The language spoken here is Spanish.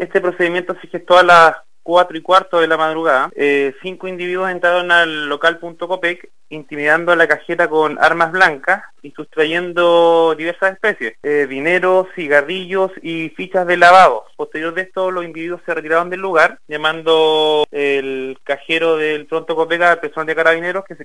Este procedimiento se gestó a las 4 y cuarto de la madrugada. Eh, cinco individuos entraron al local Punto Copec intimidando a la cajera con armas blancas y sustrayendo diversas especies, eh, dinero, cigarrillos y fichas de lavado. Posterior de esto, los individuos se retiraron del lugar, llamando el cajero del Pronto Copec al personal de carabineros que se